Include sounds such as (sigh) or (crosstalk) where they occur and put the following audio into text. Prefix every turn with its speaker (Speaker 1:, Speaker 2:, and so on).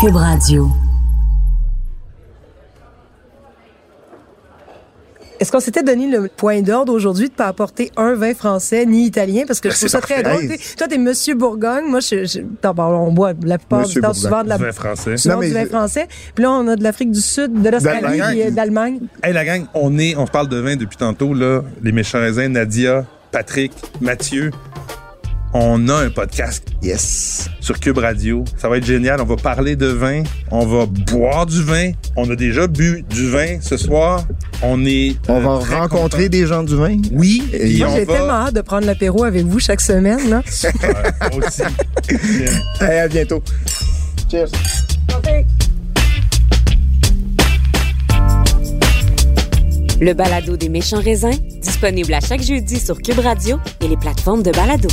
Speaker 1: Cube Radio.
Speaker 2: Est-ce qu'on s'était donné le point d'ordre aujourd'hui de ne pas apporter un vin français ni italien? Parce que je
Speaker 3: Ben,
Speaker 2: trouve
Speaker 3: c'est
Speaker 2: ça très drôle. Toi, t'es Monsieur Bourgogne. Moi, je, je, on boit la plupart
Speaker 3: Monsieur
Speaker 2: du temps
Speaker 3: Bourgogne.
Speaker 2: souvent de la,
Speaker 4: Du vin français.
Speaker 2: souvent
Speaker 3: Non, mais
Speaker 2: du vin
Speaker 3: je-
Speaker 2: français. Puis là, on a de l'Afrique du Sud, de l'Australie,
Speaker 3: D'Allemagne.
Speaker 2: euh, d'Allemagne.
Speaker 4: Hey la gang, on est, on parle de vin depuis tantôt là. Les méchants raisins, Nadia, Patrick, Mathieu. On a un podcast
Speaker 3: Yes.
Speaker 4: sur Cube Radio. Ça va être génial. On va parler de vin. On va boire du vin. On a déjà bu du vin ce soir. On est.
Speaker 3: On
Speaker 4: euh,
Speaker 3: va
Speaker 4: très
Speaker 3: rencontrer
Speaker 4: contents.
Speaker 3: des gens du vin.
Speaker 4: Oui.
Speaker 3: Et
Speaker 2: Moi,
Speaker 4: on
Speaker 2: j'ai
Speaker 4: va.
Speaker 2: tellement hâte de prendre l'apéro avec vous chaque semaine. Là.
Speaker 4: Super, aussi. (laughs)
Speaker 3: Hey, à bientôt. Cheers.
Speaker 1: Le balado des méchants raisins, disponible à chaque jeudi sur Cube Radio et les plateformes de balado.